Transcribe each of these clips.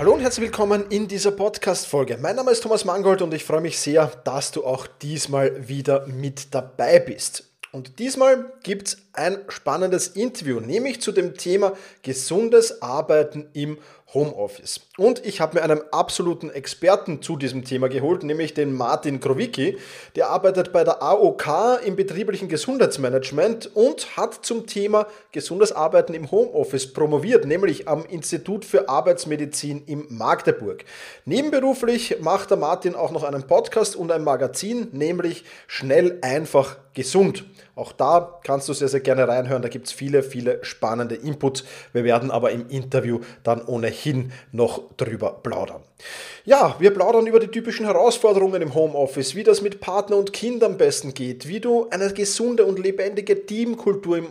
Hallo und herzlich willkommen in dieser Podcast-Folge. Mein Name ist Thomas Mangold und ich freue mich sehr, dass du auch diesmal wieder mit dabei bist. Und diesmal gibt es ein spannendes Interview, nämlich zu dem Thema gesundes Arbeiten im Homeoffice. Und ich habe mir einen absoluten Experten zu diesem Thema geholt, nämlich den Martin Krowicki. Der arbeitet bei der AOK im betrieblichen Gesundheitsmanagement und hat zum Thema gesundes Arbeiten im Homeoffice promoviert, nämlich am Institut für Arbeitsmedizin in Magdeburg. Nebenberuflich macht der Martin auch noch einen Podcast und ein Magazin, nämlich Schnell, einfach, gesund. Auch da kannst du sehr, sehr gerne reinhören. Da gibt es viele, viele spannende Inputs. Wir werden aber im Interview dann ohnehin noch drüber plaudern. Ja, wir plaudern über die typischen Herausforderungen im Homeoffice, wie das mit Partner und Kind am besten geht, wie du eine gesunde und lebendige Teamkultur im,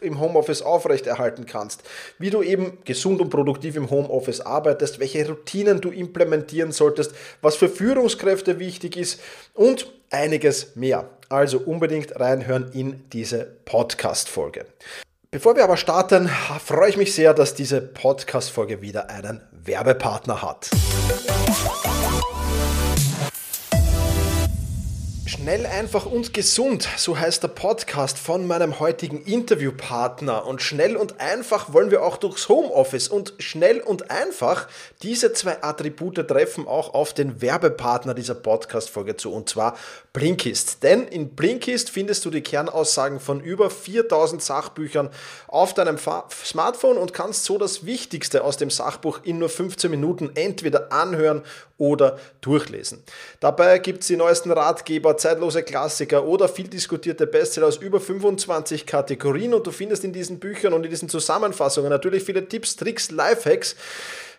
im Homeoffice aufrechterhalten kannst, wie du eben gesund und produktiv im Homeoffice arbeitest, welche Routinen du implementieren solltest, was für Führungskräfte wichtig ist und einiges mehr. Also unbedingt reinhören in diese Podcast-Folge. Bevor wir aber starten, freue ich mich sehr, dass diese Podcast-Folge wieder einen Werbepartner hat. Schnell, einfach und gesund, so heißt der Podcast von meinem heutigen Interviewpartner. Und schnell und einfach wollen wir auch durchs Homeoffice. Und schnell und einfach, diese zwei Attribute treffen auch auf den Werbepartner dieser Podcast-Folge zu, und zwar Blinkist. Denn in Blinkist findest du die Kernaussagen von über 4000 Sachbüchern auf deinem Smartphone und kannst so das Wichtigste aus dem Sachbuch in nur 15 Minuten entweder anhören oder durchlesen. Dabei gibt es die neuesten Ratgeber, zeitlose Klassiker oder viel diskutierte Bestseller aus über 25 Kategorien und du findest in diesen Büchern und in diesen Zusammenfassungen natürlich viele Tipps, Tricks, Lifehacks.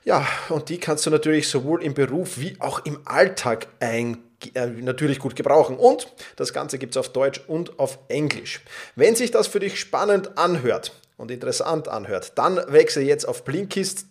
Ja, und die kannst du natürlich sowohl im Beruf wie auch im Alltag ein, äh, natürlich gut gebrauchen. Und das Ganze gibt es auf Deutsch und auf Englisch. Wenn sich das für dich spannend anhört und interessant anhört, dann wechsle jetzt auf Blinkist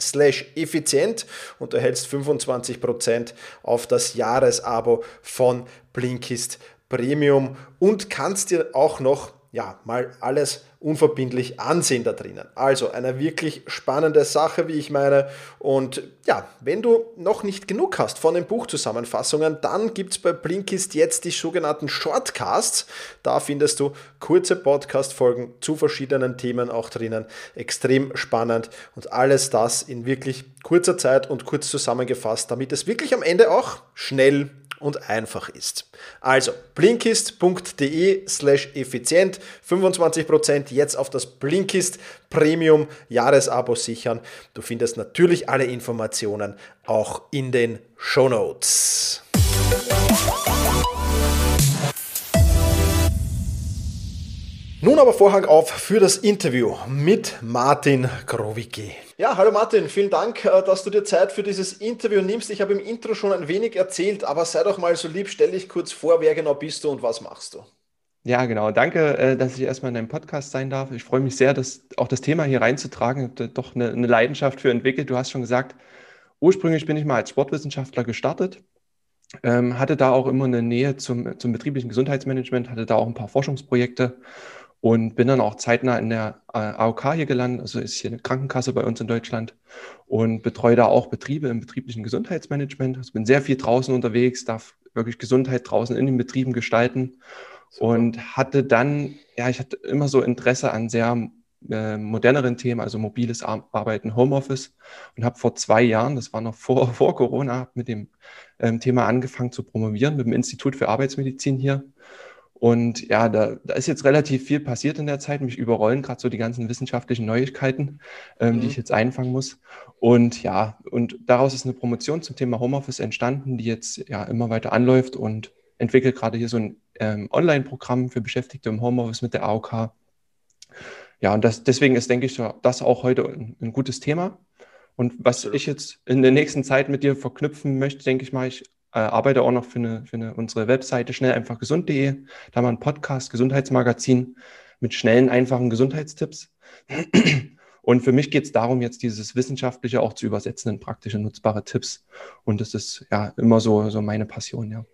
slash effizient und erhältst 25% auf das Jahresabo von Blinkist Premium. Und kannst dir auch noch ja, mal alles unverbindlich ansehen da drinnen. Also eine wirklich spannende Sache, wie ich meine. Und ja, wenn du noch nicht genug hast von den Buchzusammenfassungen, dann gibt es bei Blinkist jetzt die sogenannten Shortcasts. Da findest du kurze Podcast-Folgen zu verschiedenen Themen auch drinnen. Extrem spannend und alles das in wirklich kurzer Zeit und kurz zusammengefasst, damit es wirklich am Ende auch schnell und einfach ist. Also blinkist.de slash effizient, 25% jetzt auf das Blinkist Premium Jahresabo sichern. Du findest natürlich alle Informationen auch in den Show Notes. Nun aber Vorhang auf für das Interview mit Martin Krowicki. Ja, hallo Martin, vielen Dank, äh, dass du dir Zeit für dieses Interview nimmst. Ich habe im Intro schon ein wenig erzählt, aber sei doch mal so lieb, stell dich kurz vor, wer genau bist du und was machst du? Ja, genau. Danke, äh, dass ich erstmal in deinem Podcast sein darf. Ich freue mich sehr, dass auch das Thema hier reinzutragen. Ich habe doch eine, eine Leidenschaft für entwickelt. Du hast schon gesagt, ursprünglich bin ich mal als Sportwissenschaftler gestartet, ähm, hatte da auch immer eine Nähe zum, zum betrieblichen Gesundheitsmanagement, hatte da auch ein paar Forschungsprojekte und bin dann auch zeitnah in der äh, AOK hier gelandet, also ist hier eine Krankenkasse bei uns in Deutschland. Und betreue da auch Betriebe im betrieblichen Gesundheitsmanagement. Also bin sehr viel draußen unterwegs, darf wirklich Gesundheit draußen in den Betrieben gestalten. Super. und hatte dann, ja, ich hatte immer so Interesse an sehr äh, moderneren Themen, also mobiles Arbeiten, Homeoffice. Und habe vor zwei Jahren, das war noch vor, vor Corona, mit dem ähm, Thema angefangen zu promovieren mit dem Institut für Arbeitsmedizin hier und ja, da, da ist jetzt relativ viel passiert in der Zeit. Mich überrollen gerade so die ganzen wissenschaftlichen Neuigkeiten, ähm, mhm. die ich jetzt einfangen muss. Und ja, und daraus ist eine Promotion zum Thema Homeoffice entstanden, die jetzt ja immer weiter anläuft und entwickelt gerade hier so ein ähm, Online-Programm für Beschäftigte im Homeoffice mit der AOK. Ja, und das, deswegen ist, denke ich, das auch heute ein, ein gutes Thema. Und was ich jetzt in der nächsten Zeit mit dir verknüpfen möchte, denke ich mal, ich äh, arbeite auch noch für, eine, für eine, unsere Webseite schnell einfach gesund.de. Da haben wir einen Podcast, Gesundheitsmagazin mit schnellen, einfachen Gesundheitstipps. Und für mich geht es darum, jetzt dieses Wissenschaftliche auch zu übersetzen in praktische, nutzbare Tipps. Und das ist ja immer so, so meine Passion, ja.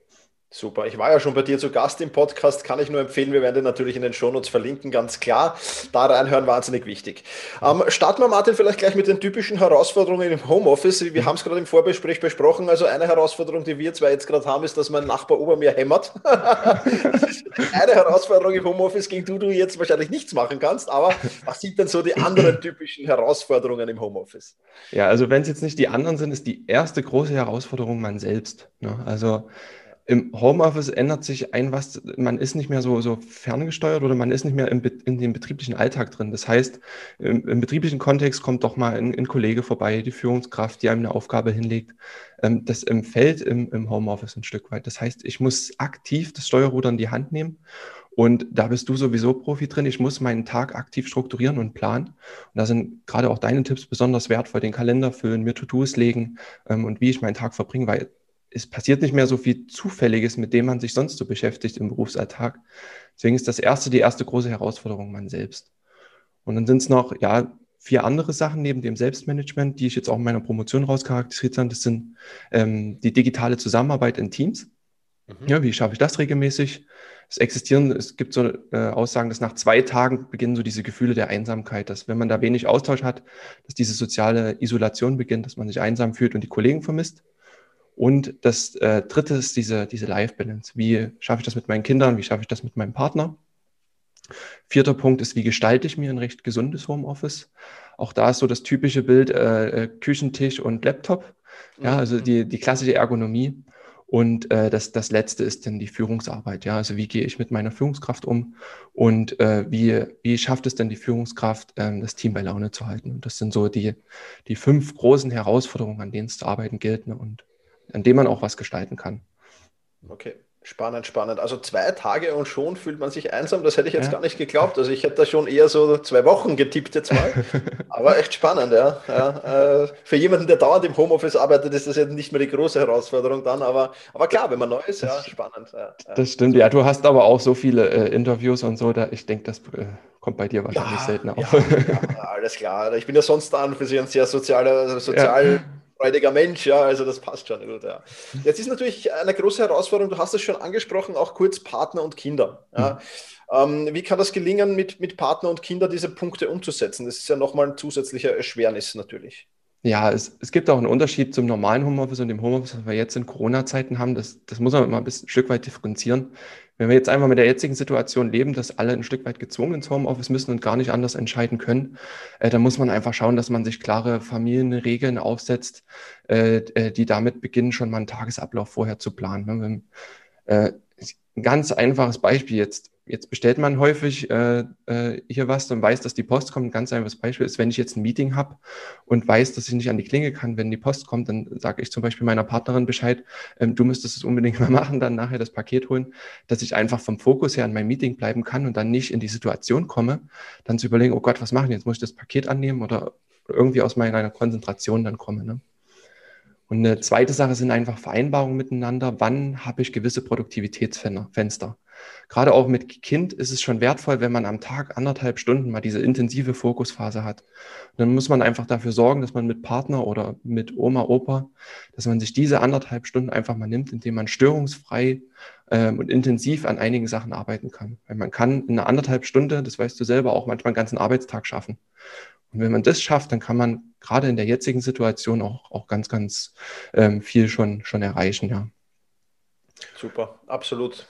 Super. Ich war ja schon bei dir zu Gast im Podcast, kann ich nur empfehlen. Wir werden den natürlich in den Shownotes verlinken, ganz klar. Da reinhören, wahnsinnig wichtig. Ähm, starten wir, Martin, vielleicht gleich mit den typischen Herausforderungen im Homeoffice. Wir haben es gerade im Vorbesprech besprochen. Also eine Herausforderung, die wir zwei jetzt gerade haben, ist, dass mein Nachbar ober mir hämmert. eine Herausforderung im Homeoffice, gegen die du jetzt wahrscheinlich nichts machen kannst. Aber was sind denn so die anderen typischen Herausforderungen im Homeoffice? Ja, also wenn es jetzt nicht die anderen sind, ist die erste große Herausforderung man selbst. Ne? Also im Homeoffice ändert sich ein was, man ist nicht mehr so, so ferngesteuert oder man ist nicht mehr im, in dem betrieblichen Alltag drin. Das heißt, im, im betrieblichen Kontext kommt doch mal ein, ein, Kollege vorbei, die Führungskraft, die einem eine Aufgabe hinlegt. Ähm, das fällt im, im Homeoffice ein Stück weit. Das heißt, ich muss aktiv das Steuerruder in die Hand nehmen und da bist du sowieso Profi drin. Ich muss meinen Tag aktiv strukturieren und planen. Und da sind gerade auch deine Tipps besonders wertvoll. Den Kalender füllen, mir To-Dos legen ähm, und wie ich meinen Tag verbringe, weil es passiert nicht mehr so viel Zufälliges, mit dem man sich sonst so beschäftigt im Berufsalltag. Deswegen ist das erste, die erste große Herausforderung man selbst. Und dann sind es noch, ja, vier andere Sachen neben dem Selbstmanagement, die ich jetzt auch in meiner Promotion rauscharakterisiert habe. Das sind ähm, die digitale Zusammenarbeit in Teams. Mhm. Ja, wie schaffe ich das regelmäßig? Es existieren, es gibt so äh, Aussagen, dass nach zwei Tagen beginnen so diese Gefühle der Einsamkeit, dass wenn man da wenig Austausch hat, dass diese soziale Isolation beginnt, dass man sich einsam fühlt und die Kollegen vermisst. Und das äh, dritte ist diese, diese Life-Balance. Wie schaffe ich das mit meinen Kindern? Wie schaffe ich das mit meinem Partner? Vierter Punkt ist, wie gestalte ich mir ein recht gesundes Homeoffice? Auch da ist so das typische Bild äh, äh Küchentisch und Laptop. Ja, also die, die klassische Ergonomie. Und äh, das, das letzte ist dann die Führungsarbeit. Ja, also wie gehe ich mit meiner Führungskraft um und äh, wie, wie schafft es denn die Führungskraft, äh, das Team bei Laune zu halten? Und das sind so die, die fünf großen Herausforderungen, an denen es zu arbeiten gilt. Ne? Und an dem man auch was gestalten kann. Okay. Spannend, spannend. Also zwei Tage und schon fühlt man sich einsam. Das hätte ich jetzt ja. gar nicht geglaubt. Also ich hätte da schon eher so zwei Wochen getippt jetzt mal. Aber echt spannend, ja. ja äh, für jemanden, der dauernd im Homeoffice arbeitet, ist das jetzt nicht mehr die große Herausforderung dann. Aber, aber klar, wenn man neu ist, ja, spannend. Ja, das stimmt, ja. Du hast aber auch so viele äh, Interviews und so. Da, ich denke, das äh, kommt bei dir wahrscheinlich seltener auf. alles klar. Ich bin ja sonst an für Sie ein sehr sozialer, sozial freudiger Mensch, ja, also das passt schon gut, ja. Jetzt ist natürlich eine große Herausforderung, du hast es schon angesprochen, auch kurz Partner und Kinder. Ja. Mhm. Ähm, wie kann das gelingen, mit, mit Partner und Kinder diese Punkte umzusetzen? Das ist ja nochmal ein zusätzlicher Erschwernis natürlich. Ja, es, es gibt auch einen Unterschied zum normalen Homeoffice und dem Homeoffice, was wir jetzt in Corona-Zeiten haben. Das, das muss man mal ein, bisschen, ein Stück weit differenzieren. Wenn wir jetzt einfach mit der jetzigen Situation leben, dass alle ein Stück weit gezwungen ins Homeoffice müssen und gar nicht anders entscheiden können, äh, dann muss man einfach schauen, dass man sich klare Familienregeln aufsetzt, äh, äh die damit beginnen, schon mal einen Tagesablauf vorher zu planen. Ne? Wenn, äh, ein ganz einfaches Beispiel jetzt jetzt bestellt man häufig äh, äh, hier was und weiß, dass die Post kommt. Ein ganz einfaches Beispiel ist, wenn ich jetzt ein Meeting habe und weiß, dass ich nicht an die Klinge kann, wenn die Post kommt, dann sage ich zum Beispiel meiner Partnerin Bescheid, ähm, du müsstest es unbedingt mal machen, dann nachher das Paket holen, dass ich einfach vom Fokus her an meinem Meeting bleiben kann und dann nicht in die Situation komme, dann zu überlegen, oh Gott, was machen jetzt? Muss ich das Paket annehmen oder irgendwie aus meiner Konzentration dann komme. Ne? Und eine zweite Sache sind einfach Vereinbarungen miteinander. Wann habe ich gewisse Produktivitätsfenster? Gerade auch mit Kind ist es schon wertvoll, wenn man am Tag anderthalb Stunden mal diese intensive Fokusphase hat. Und dann muss man einfach dafür sorgen, dass man mit Partner oder mit Oma, Opa, dass man sich diese anderthalb Stunden einfach mal nimmt, indem man störungsfrei ähm, und intensiv an einigen Sachen arbeiten kann. Weil man kann in einer anderthalb Stunde, das weißt du selber, auch manchmal einen ganzen Arbeitstag schaffen. Und wenn man das schafft, dann kann man gerade in der jetzigen Situation auch, auch ganz, ganz ähm, viel schon, schon erreichen, ja. Super, absolut.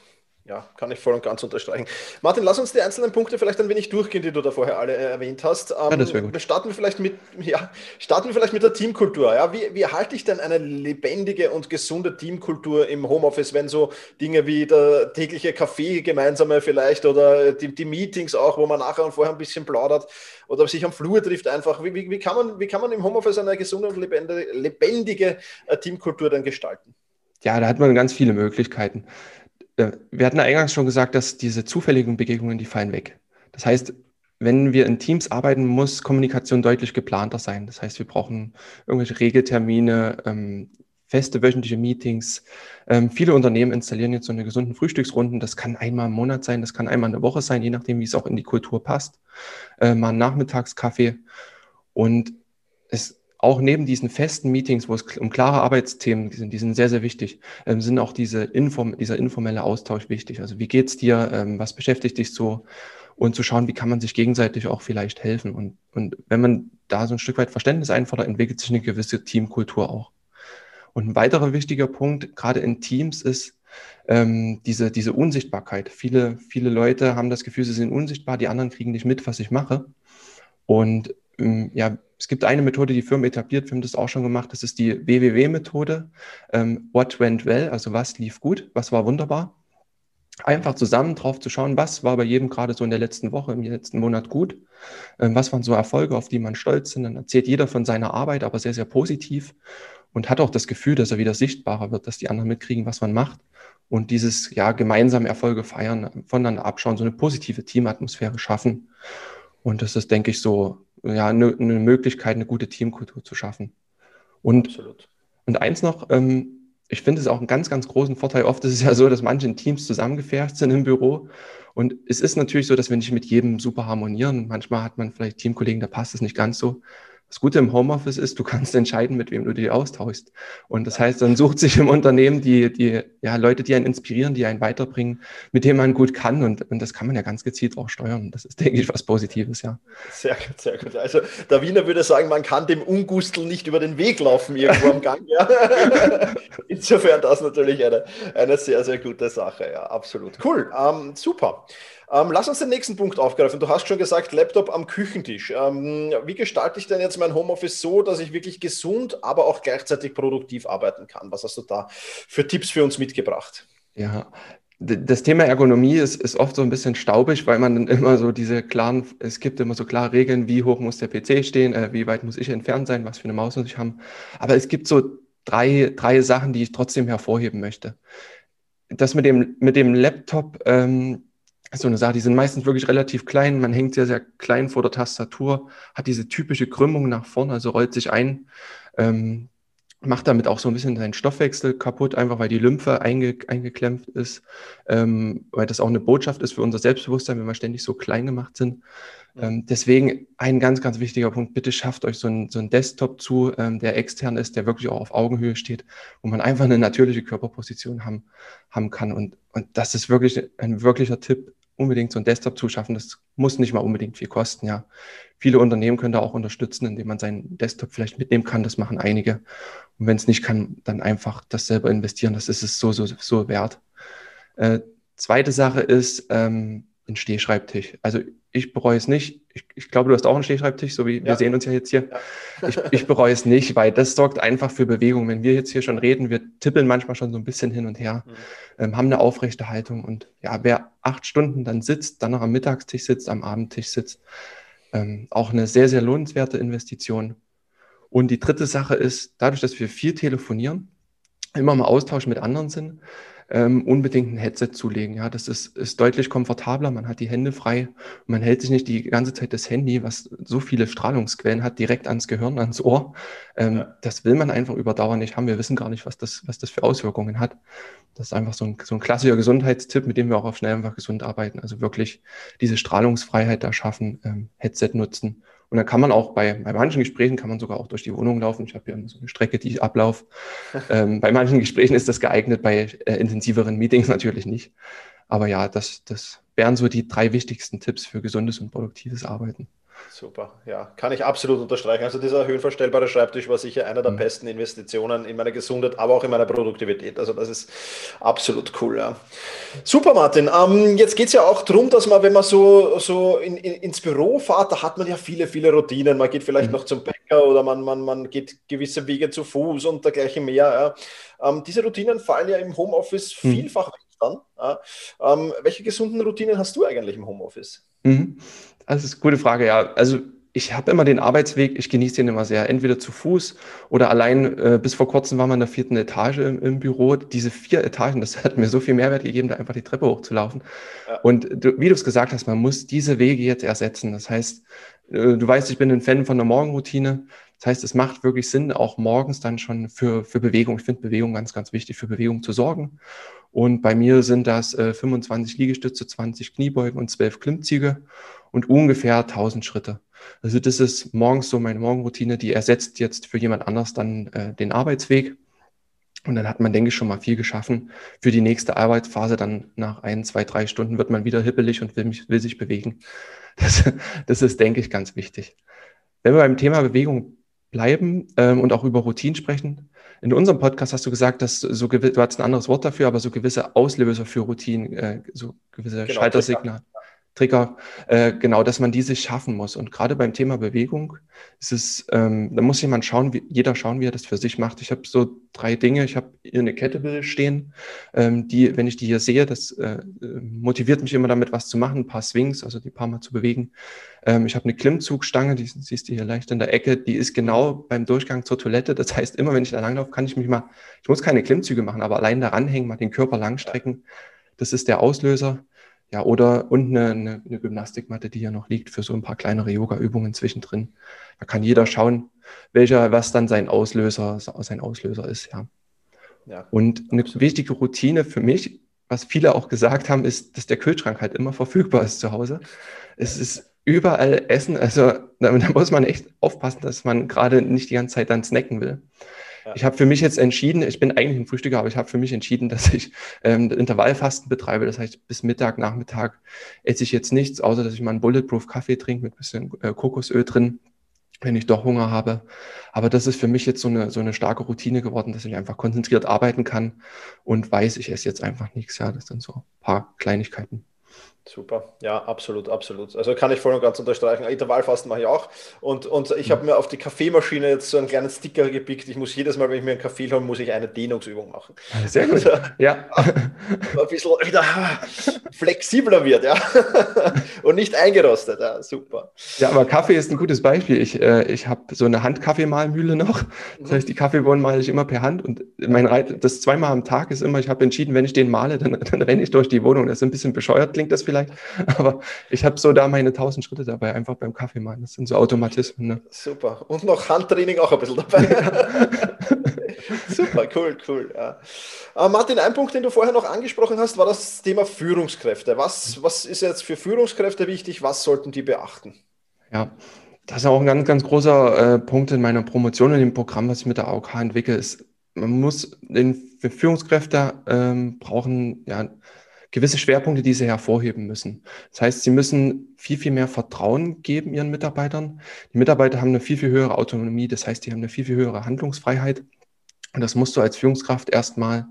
Ja, kann ich voll und ganz unterstreichen. Martin, lass uns die einzelnen Punkte vielleicht ein wenig durchgehen, die du da vorher alle äh, erwähnt hast. Ähm, ja, das wäre gut. Wir starten vielleicht mit, ja, starten wir vielleicht mit der Teamkultur. Ja, wie, wie halte ich denn eine lebendige und gesunde Teamkultur im Homeoffice, wenn so Dinge wie der tägliche Kaffee gemeinsame vielleicht oder die, die Meetings auch, wo man nachher und vorher ein bisschen plaudert oder sich am Flur trifft einfach. Wie, wie, wie, kann, man, wie kann man im Homeoffice eine gesunde und lebendige, lebendige äh, Teamkultur dann gestalten? Ja, da hat man ganz viele Möglichkeiten. Äh, wir hatten eingangs schon gesagt, dass diese zufälligen Begegnungen, die fallen weg. Das heißt, wenn wir in Teams arbeiten, muss Kommunikation deutlich geplanter sein. Das heißt, wir brauchen irgendwelche Regeltermine, ähm, feste wöchentliche Meetings. Ähm, viele Unternehmen installieren jetzt so eine gesunden Frühstücksrunden. Das kann einmal im Monat sein, das kann einmal in der Woche sein, je nachdem, wie es auch in die Kultur passt. Äh, mal ein Nachmittagskaffee. Und es auch neben diesen festen Meetings, wo es um klare Arbeitsthemen sind, die sind sehr, sehr wichtig, ähm, sind auch diese Inform dieser informelle Austausch wichtig. Also wie geht's dir? Ähm, was beschäftigt dich so? Und zu schauen, wie kann man sich gegenseitig auch vielleicht helfen. Und, und wenn man da so ein Stück weit Verständnis einfordert, entwickelt sich eine gewisse Teamkultur auch. Und ein weiterer wichtiger Punkt, gerade in Teams, ist ähm, diese, diese Unsichtbarkeit. Viele, viele Leute haben das Gefühl, sie sind unsichtbar, die anderen kriegen nicht mit, was ich mache. Und ähm, ja, es gibt eine Methode, die Firmen etabliert, wir haben das auch schon gemacht, das ist die WWW-Methode. Ähm, what went well, also was lief gut, was war wunderbar. Einfach zusammen drauf zu schauen, was war bei jedem gerade so in der letzten Woche, im letzten Monat gut, ähm, was waren so Erfolge, auf die man stolz sind. Dann erzählt jeder von seiner Arbeit, aber sehr, sehr positiv und hat auch das Gefühl, dass er wieder sichtbarer wird, dass die anderen mitkriegen, was man macht und dieses ja gemeinsame Erfolge feiern, voneinander abschauen, so eine positive Teamatmosphäre schaffen. Und das ist, denke ich, so ja, eine, eine Möglichkeit, eine gute Teamkultur zu schaffen. Und, Absolut. und eins noch, ähm, ich finde es auch einen ganz, ganz großen Vorteil. Oft ist es ja so, dass manche Teams zusammengefärscht sind im Büro. Und es ist natürlich so, dass wir nicht mit jedem super harmonieren. Manchmal hat man vielleicht Teamkollegen, da passt es nicht ganz so. Das Gute im Homeoffice ist, du kannst entscheiden, mit wem du dich austauschst. Und das heißt, dann sucht sich im Unternehmen die, die ja, Leute, die einen inspirieren, die einen weiterbringen, mit denen man gut kann. Und, und das kann man ja ganz gezielt auch steuern. Das ist, denke ich, was Positives, ja. Sehr gut, sehr gut. Also der Wiener würde sagen, man kann dem Ungustel nicht über den Weg laufen irgendwo am Gang. Ja. Insofern das natürlich eine, eine sehr, sehr gute Sache. Ja, absolut. Cool, ähm, super. Ähm, lass uns den nächsten Punkt aufgreifen. Du hast schon gesagt, Laptop am Küchentisch. Ähm, wie gestalte ich denn jetzt mein Homeoffice so, dass ich wirklich gesund, aber auch gleichzeitig produktiv arbeiten kann? Was hast du da für Tipps für uns mitgebracht? Ja, das Thema Ergonomie ist, ist oft so ein bisschen staubig, weil man dann immer so diese klaren, es gibt immer so klare Regeln, wie hoch muss der PC stehen, äh, wie weit muss ich entfernt sein, was für eine Maus muss ich haben. Aber es gibt so drei, drei Sachen, die ich trotzdem hervorheben möchte. Das mit dem, mit dem Laptop, ähm, so eine Sache, die sind meistens wirklich relativ klein. Man hängt sehr, sehr klein vor der Tastatur, hat diese typische Krümmung nach vorne, also rollt sich ein, ähm, macht damit auch so ein bisschen seinen Stoffwechsel kaputt, einfach weil die Lymphe einge eingeklemmt ist, ähm, weil das auch eine Botschaft ist für unser Selbstbewusstsein, wenn wir ständig so klein gemacht sind. Ähm, deswegen ein ganz, ganz wichtiger Punkt, bitte schafft euch so einen, so einen Desktop zu, ähm, der extern ist, der wirklich auch auf Augenhöhe steht, wo man einfach eine natürliche Körperposition haben, haben kann. Und, und das ist wirklich ein wirklicher Tipp, unbedingt so ein Desktop zu schaffen. Das muss nicht mal unbedingt viel kosten, ja. Viele Unternehmen können da auch unterstützen, indem man seinen Desktop vielleicht mitnehmen kann. Das machen einige. Und wenn es nicht kann, dann einfach das selber investieren. Das ist es so, so, so wert. Äh, zweite Sache ist ähm, ein Stehschreibtisch. Also ich bereue es nicht. Ich, ich, glaube, du hast auch einen Stehschreibtisch, so wie ja. wir sehen uns ja jetzt hier. Ja. Ich, ich, bereue es nicht, weil das sorgt einfach für Bewegung. Wenn wir jetzt hier schon reden, wir tippeln manchmal schon so ein bisschen hin und her, mhm. ähm, haben eine aufrechte Haltung. Und ja, wer acht Stunden dann sitzt, dann noch am Mittagstisch sitzt, am Abendtisch sitzt, ähm, auch eine sehr, sehr lohnenswerte Investition. Und die dritte Sache ist, dadurch, dass wir viel telefonieren, immer mal Austausch mit anderen sind, ähm, unbedingt ein Headset zulegen. Ja, das ist, ist deutlich komfortabler. Man hat die Hände frei. Man hält sich nicht die ganze Zeit das Handy, was so viele Strahlungsquellen hat, direkt ans Gehirn, ans Ohr. Ähm, ja. Das will man einfach über Dauer nicht haben. Wir wissen gar nicht, was das, was das für Auswirkungen hat. Das ist einfach so ein, so ein klassischer Gesundheitstipp, mit dem wir auch auf schnell einfach gesund arbeiten. Also wirklich diese Strahlungsfreiheit da schaffen, ähm, Headset nutzen und dann kann man auch bei, bei manchen Gesprächen kann man sogar auch durch die Wohnung laufen. Ich habe hier so eine Strecke, die ich ablaufe. ähm, bei manchen Gesprächen ist das geeignet, bei äh, intensiveren Meetings natürlich nicht. Aber ja, das, das wären so die drei wichtigsten Tipps für gesundes und produktives Arbeiten. Super, ja, kann ich absolut unterstreichen. Also dieser höhenverstellbare Schreibtisch war sicher einer der mhm. besten Investitionen in meiner Gesundheit, aber auch in meiner Produktivität. Also das ist absolut cool. Ja. Super, Martin. Ähm, jetzt geht es ja auch darum, dass man, wenn man so, so in, in, ins Büro fährt, da hat man ja viele, viele Routinen. Man geht vielleicht mhm. noch zum Bäcker oder man, man, man geht gewisse Wege zu Fuß und dergleichen mehr. Ja. Ähm, diese Routinen fallen ja im Homeoffice mhm. vielfach weg dann. Ähm, welche gesunden Routinen hast du eigentlich im Homeoffice? Mhm. Das ist eine gute Frage, ja. Also ich habe immer den Arbeitsweg, ich genieße den immer sehr, entweder zu Fuß oder allein, äh, bis vor kurzem war man in der vierten Etage im, im, Büro. Diese vier Etagen, das hat mir so viel Mehrwert gegeben, da einfach die Treppe hochzulaufen. Ja. Und du, wie du es gesagt hast, man muss diese Wege jetzt ersetzen. Das heißt, äh, du weißt, ich bin ein Fan von der Morgenroutine. Das heißt, es macht wirklich Sinn, auch morgens dann schon für, für Bewegung, ich finde Bewegung ganz, ganz wichtig, für Bewegung zu sorgen. Und bei mir sind das äh, 25 Liegestütze, 20 Kniebeugen und 12 Klimmzüge und ungefähr 1000 Schritte. Also das ist morgens so meine Morgenroutine, die ersetzt jetzt für jemand anders dann äh, den Arbeitsweg. Und dann hat man, denke ich, schon mal viel geschaffen. Für die nächste Arbeitsphase dann nach ein, zwei, drei Stunden wird man wieder hippelig und will, mich, will sich bewegen. Das, das ist, denke ich, ganz wichtig. Wenn wir beim Thema Bewegung bleiben ähm, und auch über Routinen sprechen, in unserem Podcast hast du gesagt, dass so du hast ein anderes Wort dafür, aber so gewisse Auslöser für Routinen, äh, so gewisse genau, Schaltersignale. Trigger, äh, genau, dass man diese schaffen muss. Und gerade beim Thema Bewegung ist es, ähm, da muss jemand schauen, wie, jeder schauen, wie er das für sich macht. Ich habe so drei Dinge. Ich habe hier eine Kettlebell stehen, ähm, die, wenn ich die hier sehe, das äh, motiviert mich immer damit, was zu machen, ein paar Swings, also die paar Mal zu bewegen. Ähm, ich habe eine Klimmzugstange, die siehst du hier leicht in der Ecke, die ist genau beim Durchgang zur Toilette. Das heißt, immer wenn ich da langlaufe, kann ich mich mal, ich muss keine Klimmzüge machen, aber allein da ranhängen, mal den Körper langstrecken. Das ist der Auslöser. Ja, oder und eine, eine, eine, Gymnastikmatte, die hier noch liegt, für so ein paar kleinere Yoga-Übungen zwischendrin. Da kann jeder schauen, welcher, was dann sein Auslöser, sein Auslöser ist, ja. ja und eine absolut. wichtige Routine für mich, was viele auch gesagt haben, ist, dass der Kühlschrank halt immer verfügbar ist zu Hause. Es ist überall Essen, also da, da muss man echt aufpassen, dass man gerade nicht die ganze Zeit dann snacken will. Ich habe für mich jetzt entschieden, ich bin eigentlich ein Frühstücker, aber ich habe für mich entschieden, dass ich ähm, Intervallfasten betreibe. Das heißt, bis Mittag, Nachmittag esse ich jetzt nichts, außer dass ich mal einen Bulletproof Kaffee trinke mit ein bisschen äh, Kokosöl drin, wenn ich doch Hunger habe. Aber das ist für mich jetzt so eine, so eine starke Routine geworden, dass ich einfach konzentriert arbeiten kann und weiß, ich esse jetzt einfach nichts. Ja, das sind so ein paar Kleinigkeiten. Super, ja, absolut, absolut. Also kann ich voll und ganz unterstreichen. Intervallfasten mache ich auch. Und, und ich habe mir auf die Kaffeemaschine jetzt so einen kleinen Sticker gepickt. Ich muss jedes Mal, wenn ich mir einen Kaffee hole, muss ich eine Dehnungsübung machen. Sehr gut. Also, ja. Ein bisschen wieder flexibler wird, ja. Und nicht eingerostet. Ja, super. Ja, aber Kaffee ist ein gutes Beispiel. Ich, äh, ich habe so eine Handkaffeemahlmühle noch. Das heißt, die Kaffeebohnen male ich immer per Hand. Und mein Reit, das zweimal am Tag ist immer, ich habe entschieden, wenn ich den male, dann, dann renne ich durch die Wohnung. Das ist ein bisschen bescheuert, klingt das vielleicht vielleicht. Aber ich habe so da meine 1000 Schritte dabei, einfach beim Kaffee machen. Das sind so Automatismen. Ne? Super. Und noch Handtraining auch ein bisschen dabei. Super, cool, cool. Ja. Äh, Martin, ein Punkt, den du vorher noch angesprochen hast, war das Thema Führungskräfte. Was, was ist jetzt für Führungskräfte wichtig? Was sollten die beachten? Ja, das ist auch ein ganz, ganz großer äh, Punkt in meiner Promotion in dem Programm, was ich mit der AOK entwickle, ist, man muss den für Führungskräfte ähm, brauchen ja gewisse Schwerpunkte, die sie hervorheben müssen. Das heißt, sie müssen viel, viel mehr Vertrauen geben ihren Mitarbeitern. Die Mitarbeiter haben eine viel, viel höhere Autonomie. Das heißt, die haben eine viel, viel höhere Handlungsfreiheit. Und das musst du als Führungskraft erstmal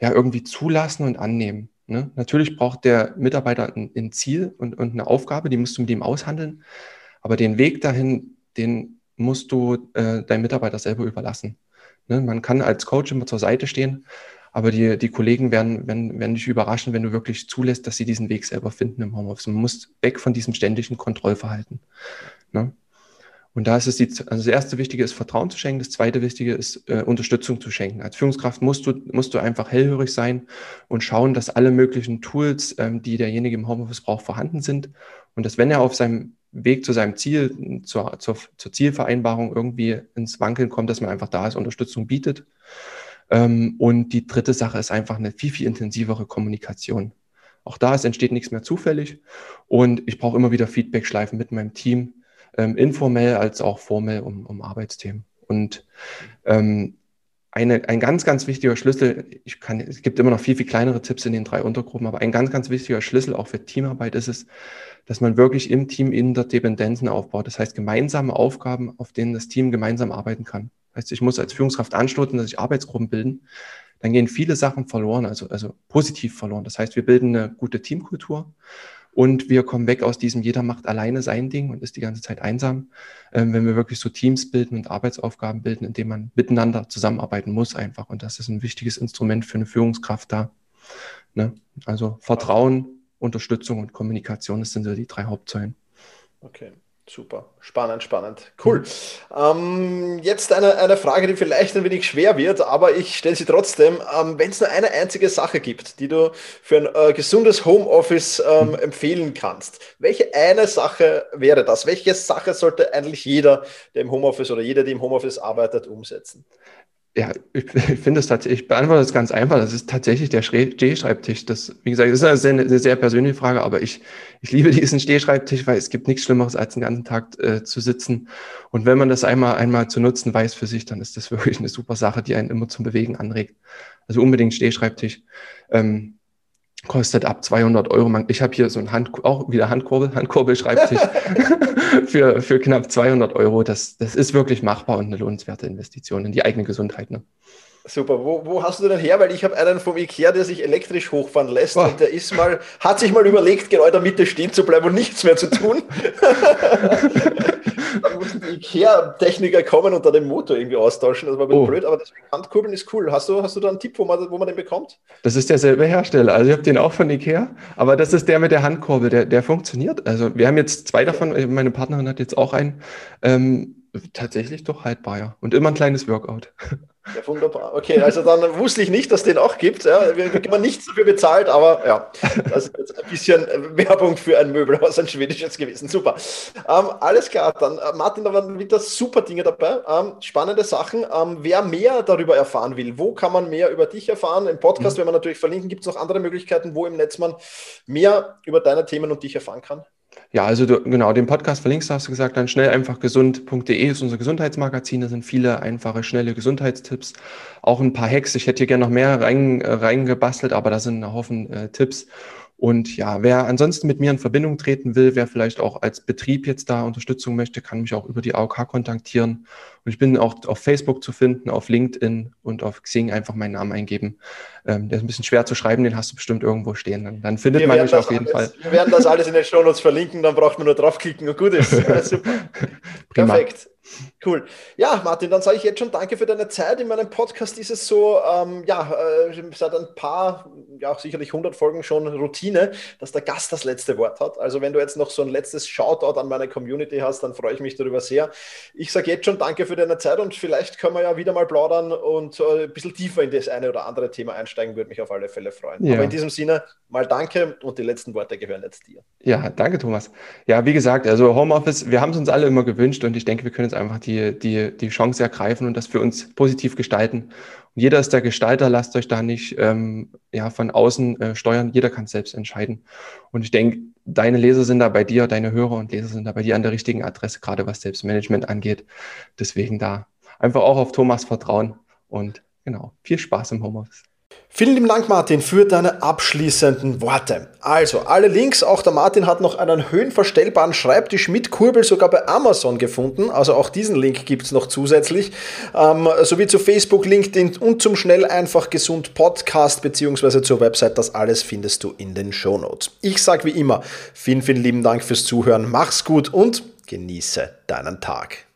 ja irgendwie zulassen und annehmen. Ne? Natürlich braucht der Mitarbeiter ein, ein Ziel und, und, eine Aufgabe, die musst du mit ihm aushandeln. Aber den Weg dahin, den musst du äh, deinem Mitarbeiter selber überlassen. Ne? Man kann als Coach immer zur Seite stehen, aber die, die Kollegen werden, werden, werden dich überraschen, wenn du wirklich zulässt, dass sie diesen Weg selber finden im Homeoffice. Man muss weg von diesem ständigen Kontrollverhalten. Ne? Und da ist es die, also das erste Wichtige ist Vertrauen zu schenken. Das zweite Wichtige ist äh, Unterstützung zu schenken. Als Führungskraft musst du, musst du einfach hellhörig sein und schauen, dass alle möglichen Tools, ähm, die derjenige im Homeoffice braucht, vorhanden sind. Und dass wenn er auf seinem Weg zu seinem Ziel, zur, zur, zur Zielvereinbarung irgendwie ins Wankeln kommt, dass man einfach da ist, Unterstützung bietet. Ähm, und die dritte Sache ist einfach eine viel, viel intensivere Kommunikation. Auch da ist, entsteht nichts mehr zufällig und ich brauche immer wieder Feedback-Schleifen mit meinem Team, ähm, informell als auch formell um, um Arbeitsthemen. Und ähm, eine, ein ganz, ganz wichtiger Schlüssel, ich kann, es gibt immer noch viel, viel kleinere Tipps in den drei Untergruppen, aber ein ganz, ganz wichtiger Schlüssel auch für Teamarbeit ist es, dass man wirklich im Team Interdependenzen aufbaut. Das heißt, gemeinsame Aufgaben, auf denen das Team gemeinsam arbeiten kann. Heißt, ich muss als Führungskraft anstoßen, dass sich Arbeitsgruppen bilden. Dann gehen viele Sachen verloren, also, also positiv verloren. Das heißt, wir bilden eine gute Teamkultur und wir kommen weg aus diesem, jeder macht alleine sein Ding und ist die ganze Zeit einsam, ähm, wenn wir wirklich so Teams bilden und Arbeitsaufgaben bilden, in denen man miteinander zusammenarbeiten muss einfach. Und das ist ein wichtiges Instrument für eine Führungskraft da. Ne? Also Vertrauen, Unterstützung und Kommunikation, das sind so die drei Hauptsäulen. Okay. Super, spannend, spannend. Cool. Ähm, jetzt eine, eine Frage, die vielleicht ein wenig schwer wird, aber ich stelle sie trotzdem. Ähm, Wenn es nur eine einzige Sache gibt, die du für ein äh, gesundes Homeoffice ähm, empfehlen kannst, welche eine Sache wäre das? Welche Sache sollte eigentlich jeder, der im Homeoffice oder jeder, der im Homeoffice arbeitet, umsetzen? Ja, ich, ich finde es tatsächlich, ich beantworte das ganz einfach. Das ist tatsächlich der Stehschreibtisch. Das, wie gesagt, das ist eine, eine sehr persönliche Frage, aber ich, ich liebe diesen Stehschreibtisch, weil es gibt nichts Schlimmeres, als den ganzen Tag äh, zu sitzen. Und wenn man das einmal, einmal zu nutzen weiß für sich, dann ist das wirklich eine super Sache, die einen immer zum Bewegen anregt. Also unbedingt Stehschreibtisch. Ähm, kostet ab 200 Euro. Ich habe hier so ein Hand, auch wieder Handkurbel, Handkurbelschreibtisch für, für knapp 200 Euro. Das, das ist wirklich machbar und eine lohnenswerte Investition in die eigene Gesundheit. Ne? Super. Wo, wo hast du den her? Weil ich habe einen vom Ikea, der sich elektrisch hochfahren lässt oh. und der ist mal, hat sich mal überlegt, genau in der Mitte stehen zu bleiben und nichts mehr zu tun. Dann mussten die Ikea-Techniker kommen und da den Motor irgendwie austauschen. Das war ein bisschen oh. blöd, aber deswegen Handkurbeln ist cool. Hast du, hast du da einen Tipp, wo man, wo man den bekommt? Das ist derselbe Hersteller. Also ich habe den auch von Ikea, aber das ist der mit der Handkurbel, der, der funktioniert. Also wir haben jetzt zwei davon, meine Partnerin hat jetzt auch einen. Ähm, tatsächlich doch haltbar, ja. Und immer ein kleines Workout. Ja, wunderbar. Okay, also dann wusste ich nicht, dass es den auch gibt. Ja. Wir haben nichts dafür bezahlt, aber ja, das ist jetzt ein bisschen Werbung für ein Möbel aus ein schwedisches gewesen. Super. Ähm, alles klar, dann äh, Martin, da waren wieder super Dinge dabei. Ähm, spannende Sachen. Ähm, wer mehr darüber erfahren will, wo kann man mehr über dich erfahren? Im Podcast mhm. werden wir natürlich verlinken. Gibt es noch andere Möglichkeiten, wo im Netz man mehr über deine Themen und dich erfahren kann? Ja, also du, genau, den Podcast verlinkst du, hast du gesagt, dann schnell einfach gesund.de ist unser Gesundheitsmagazin. Da sind viele einfache, schnelle Gesundheitstipps. Auch ein paar Hacks. Ich hätte hier gerne noch mehr rein, äh, reingebastelt, aber da sind ein Haufen äh, Tipps. Und ja, wer ansonsten mit mir in Verbindung treten will, wer vielleicht auch als Betrieb jetzt da Unterstützung möchte, kann mich auch über die AOK kontaktieren. Und ich bin auch auf Facebook zu finden, auf LinkedIn und auf Xing einfach meinen Namen eingeben. Ähm, der ist ein bisschen schwer zu schreiben, den hast du bestimmt irgendwo stehen. Dann, dann findet wir man mich auf jeden alles, Fall. Wir werden das alles in den Show Notes verlinken, dann braucht man nur draufklicken und gut ist. Super. Perfekt. Cool. Ja, Martin, dann sage ich jetzt schon danke für deine Zeit. In meinem Podcast ist es so, ähm, ja, äh, seit ein paar, ja, sicherlich 100 Folgen schon Routine, dass der Gast das letzte Wort hat. Also, wenn du jetzt noch so ein letztes Shoutout an meine Community hast, dann freue ich mich darüber sehr. Ich sage jetzt schon danke für deine Zeit und vielleicht können wir ja wieder mal plaudern und äh, ein bisschen tiefer in das eine oder andere Thema einsteigen, würde mich auf alle Fälle freuen. Ja. Aber in diesem Sinne, mal danke und die letzten Worte gehören jetzt dir. Ja, danke, Thomas. Ja, wie gesagt, also Homeoffice, wir haben es uns alle immer gewünscht und ich denke, wir können jetzt einfach die, die, die Chance ergreifen und das für uns positiv gestalten. Und jeder ist der Gestalter, lasst euch da nicht ähm, ja, von außen äh, steuern, jeder kann selbst entscheiden. Und ich denke, deine Leser sind da bei dir, deine Hörer und Leser sind da bei dir an der richtigen Adresse, gerade was Selbstmanagement angeht. Deswegen da einfach auch auf Thomas vertrauen und genau, viel Spaß im Homeoffice. Vielen lieben Dank, Martin, für deine abschließenden Worte. Also, alle Links, auch der Martin hat noch einen höhenverstellbaren Schreibtisch mit Kurbel sogar bei Amazon gefunden. Also auch diesen Link gibt es noch zusätzlich. Ähm, sowie zu Facebook, LinkedIn und zum Schnell einfach gesund Podcast beziehungsweise zur Website. Das alles findest du in den Show Notes. Ich sage wie immer, vielen, vielen lieben Dank fürs Zuhören. Mach's gut und genieße deinen Tag.